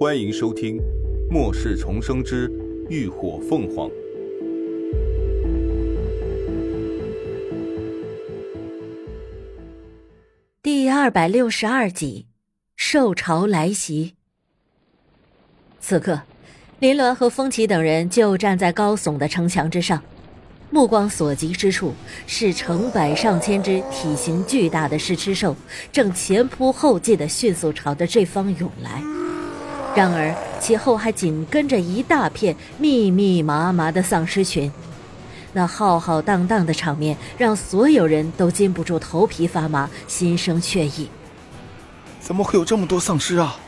欢迎收听《末世重生之浴火凤凰》第二百六十二集：兽潮来袭。此刻，林鸾和风起等人就站在高耸的城墙之上。目光所及之处，是成百上千只体型巨大的食吃兽，正前仆后继的迅速朝着这方涌来。然而，其后还紧跟着一大片密密麻麻的丧尸群。那浩浩荡荡的场面，让所有人都禁不住头皮发麻，心生怯意。怎么会有这么多丧尸啊？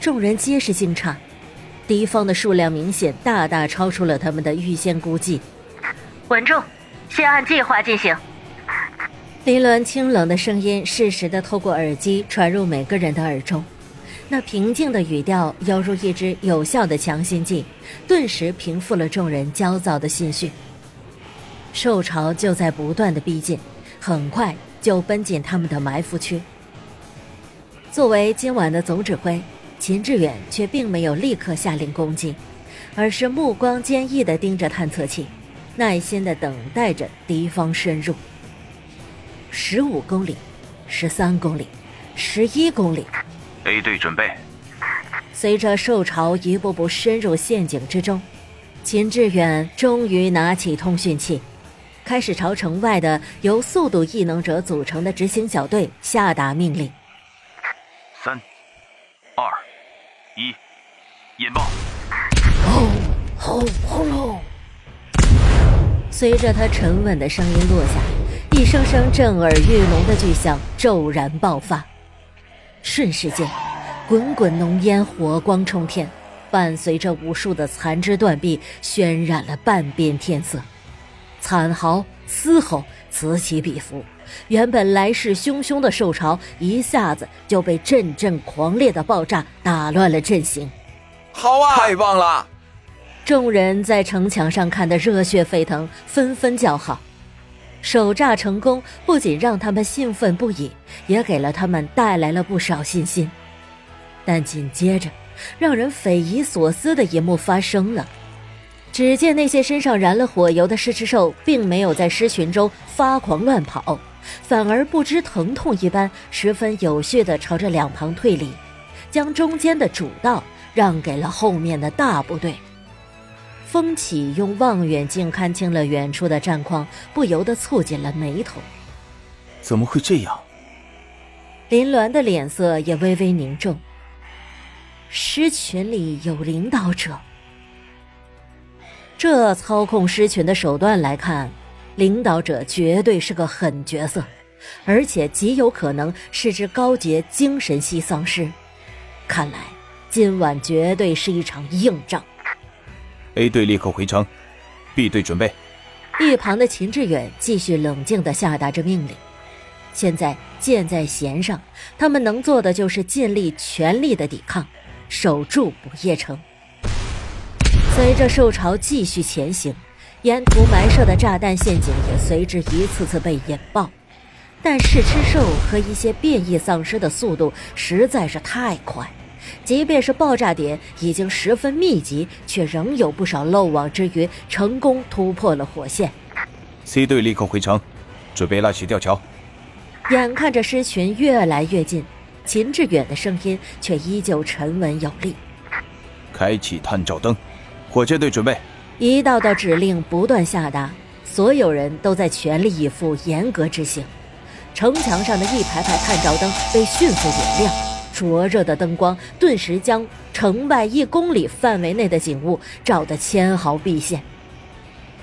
众人皆是惊诧，敌方的数量明显大大超出了他们的预先估计。稳住，先按计划进行。林鸾清冷的声音适时的透过耳机传入每个人的耳中，那平静的语调犹如一支有效的强心剂，顿时平复了众人焦躁的心绪。兽潮就在不断的逼近，很快就奔进他们的埋伏区。作为今晚的总指挥，秦志远却并没有立刻下令攻击，而是目光坚毅的盯着探测器。耐心的等待着敌方深入。十五公里，十三公里，十一公里。A 队准备。随着兽潮一步步深入陷阱之中，秦志远终于拿起通讯器，开始朝城外的由速度异能者组成的执行小队下达命令。三、二、一，引爆！轰轰轰隆！随着他沉稳的声音落下，一声声震耳欲聋的巨响骤然爆发，瞬时间，滚滚浓烟火光冲天，伴随着无数的残肢断臂，渲染了半边天色。惨嚎、嘶吼此起彼伏，原本来势汹汹的兽潮一下子就被阵阵狂烈的爆炸打乱了阵型。好啊，太棒了！众人在城墙上看得热血沸腾，纷纷叫好。手炸成功，不仅让他们兴奋不已，也给了他们带来了不少信心。但紧接着，让人匪夷所思的一幕发生了。只见那些身上燃了火油的狮吃兽，并没有在狮群中发狂乱跑，反而不知疼痛一般，十分有序地朝着两旁退离，将中间的主道让给了后面的大部队。风起用望远镜看清了远处的战况，不由得蹙紧了眉头。怎么会这样？林鸾的脸色也微微凝重。狮群里有领导者，这操控狮群的手段来看，领导者绝对是个狠角色，而且极有可能是只高阶精神系丧尸。看来今晚绝对是一场硬仗。A 队立刻回城，B 队准备。一旁的秦志远继续冷静地下达着命令。现在箭在弦上，他们能做的就是尽力全力的抵抗，守住不夜城。随着兽潮继续前行，沿途埋设的炸弹陷阱也随之一次次被引爆。但是吃兽和一些变异丧尸的速度实在是太快。即便是爆炸点已经十分密集，却仍有不少漏网之鱼成功突破了火线。C 队立刻回城，准备拉起吊桥。眼看着狮群越来越近，秦志远的声音却依旧沉稳有力：“开启探照灯，火箭队准备。”一道道指令不断下达，所有人都在全力以赴严格执行。城墙上的一排排探照灯被迅速点亮。灼热的灯光顿时将城外一公里范围内的景物照得纤毫毕现，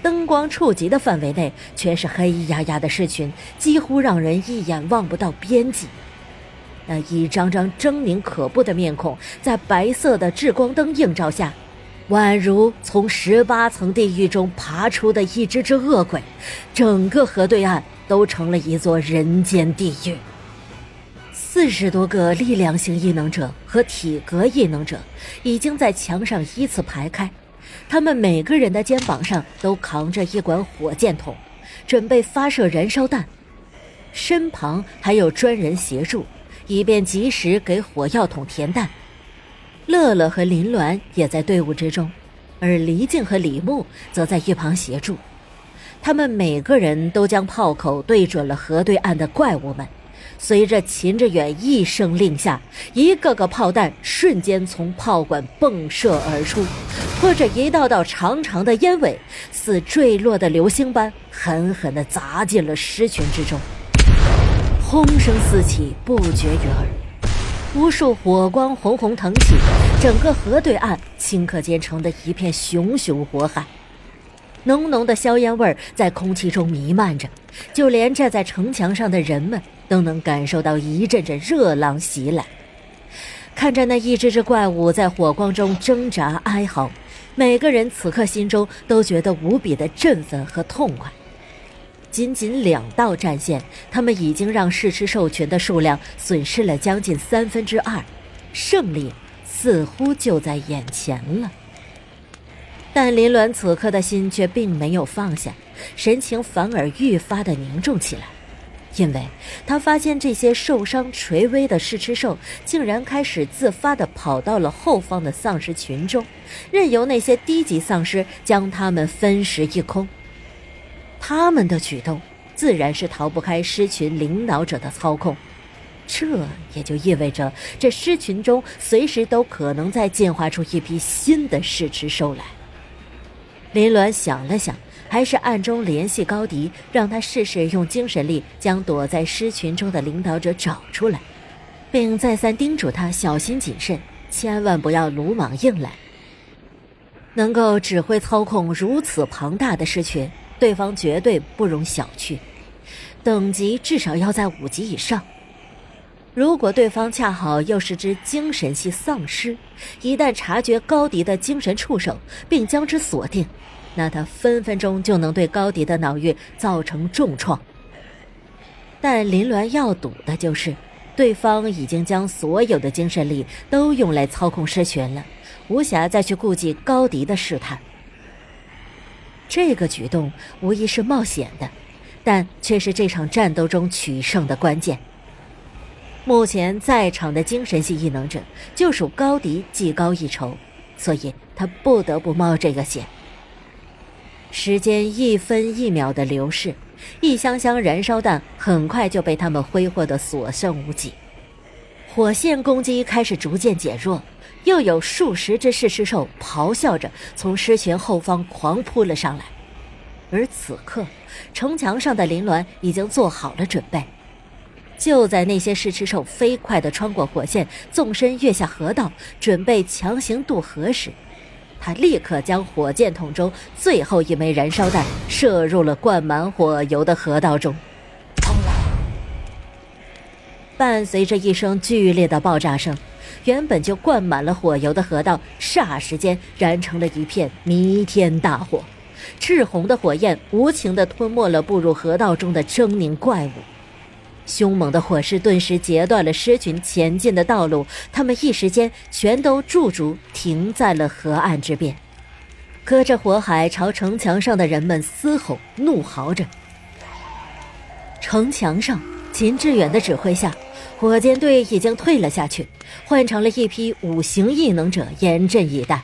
灯光触及的范围内全是黑压压的尸群，几乎让人一眼望不到边际。那一张张狰狞可怖的面孔，在白色的炽光灯映照下，宛如从十八层地狱中爬出的一只只恶鬼，整个河对岸都成了一座人间地狱。四十多个力量型异能者和体格异能者已经在墙上依次排开，他们每个人的肩膀上都扛着一管火箭筒，准备发射燃烧弹，身旁还有专人协助，以便及时给火药桶填弹。乐乐和林鸾也在队伍之中，而黎静和李牧则在一旁协助。他们每个人都将炮口对准了河对岸的怪物们。随着秦志远一声令下，一个个炮弹瞬间从炮管迸射而出，拖着一道道长长的烟尾，似坠落的流星般狠狠地砸进了狮群之中。轰声四起，不绝于耳，无数火光红红腾起，整个河对岸顷刻间成的一片熊熊火海。浓浓的硝烟味在空气中弥漫着，就连站在城墙上的人们都能感受到一阵阵热浪袭来。看着那一只只怪物在火光中挣扎哀嚎，每个人此刻心中都觉得无比的振奋和痛快。仅仅两道战线，他们已经让试吃兽群的数量损失了将近三分之二，胜利似乎就在眼前了。但林鸾此刻的心却并没有放下，神情反而愈发的凝重起来，因为他发现这些受伤垂危的试吃兽竟然开始自发的跑到了后方的丧尸群中，任由那些低级丧尸将他们分食一空。他们的举动自然是逃不开狮群领导者的操控，这也就意味着这狮群中随时都可能再进化出一批新的试吃兽来。林鸾想了想，还是暗中联系高迪，让他试试用精神力将躲在狮群中的领导者找出来，并再三叮嘱他小心谨慎，千万不要鲁莽硬来。能够指挥操控如此庞大的狮群，对方绝对不容小觑，等级至少要在五级以上。如果对方恰好又是只精神系丧尸，一旦察觉高迪的精神触手并将之锁定，那他分分钟就能对高迪的脑域造成重创。但林鸾要赌的就是，对方已经将所有的精神力都用来操控狮群了，无暇再去顾及高迪的试探。这个举动无疑是冒险的，但却是这场战斗中取胜的关键。目前在场的精神系异能者就属高迪技高一筹，所以他不得不冒这个险。时间一分一秒的流逝，一箱箱燃烧弹很快就被他们挥霍的所剩无几。火线攻击开始逐渐减弱，又有数十只噬尸兽咆哮着从狮群后方狂扑了上来。而此刻，城墙上的林鸾已经做好了准备。就在那些试吃兽飞快地穿过火线，纵身跃下河道，准备强行渡河时，他立刻将火箭筒中最后一枚燃烧弹射入了灌满火油的河道中。伴随着一声剧烈的爆炸声，原本就灌满了火油的河道霎时间燃成了一片弥天大火，赤红的火焰无情地吞没了步入河道中的狰狞怪物。凶猛的火势顿时截断了狮群前进的道路，他们一时间全都驻足停在了河岸之边，隔着火海朝城墙上的人们嘶吼怒嚎着。城墙上，秦志远的指挥下，火箭队已经退了下去，换成了一批五行异能者严阵以待。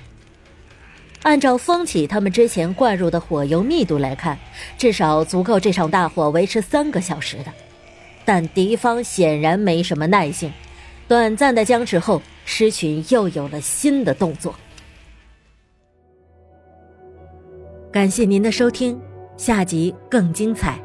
按照风起他们之前灌入的火油密度来看，至少足够这场大火维持三个小时的。但敌方显然没什么耐性，短暂的僵持后，狮群又有了新的动作。感谢您的收听，下集更精彩。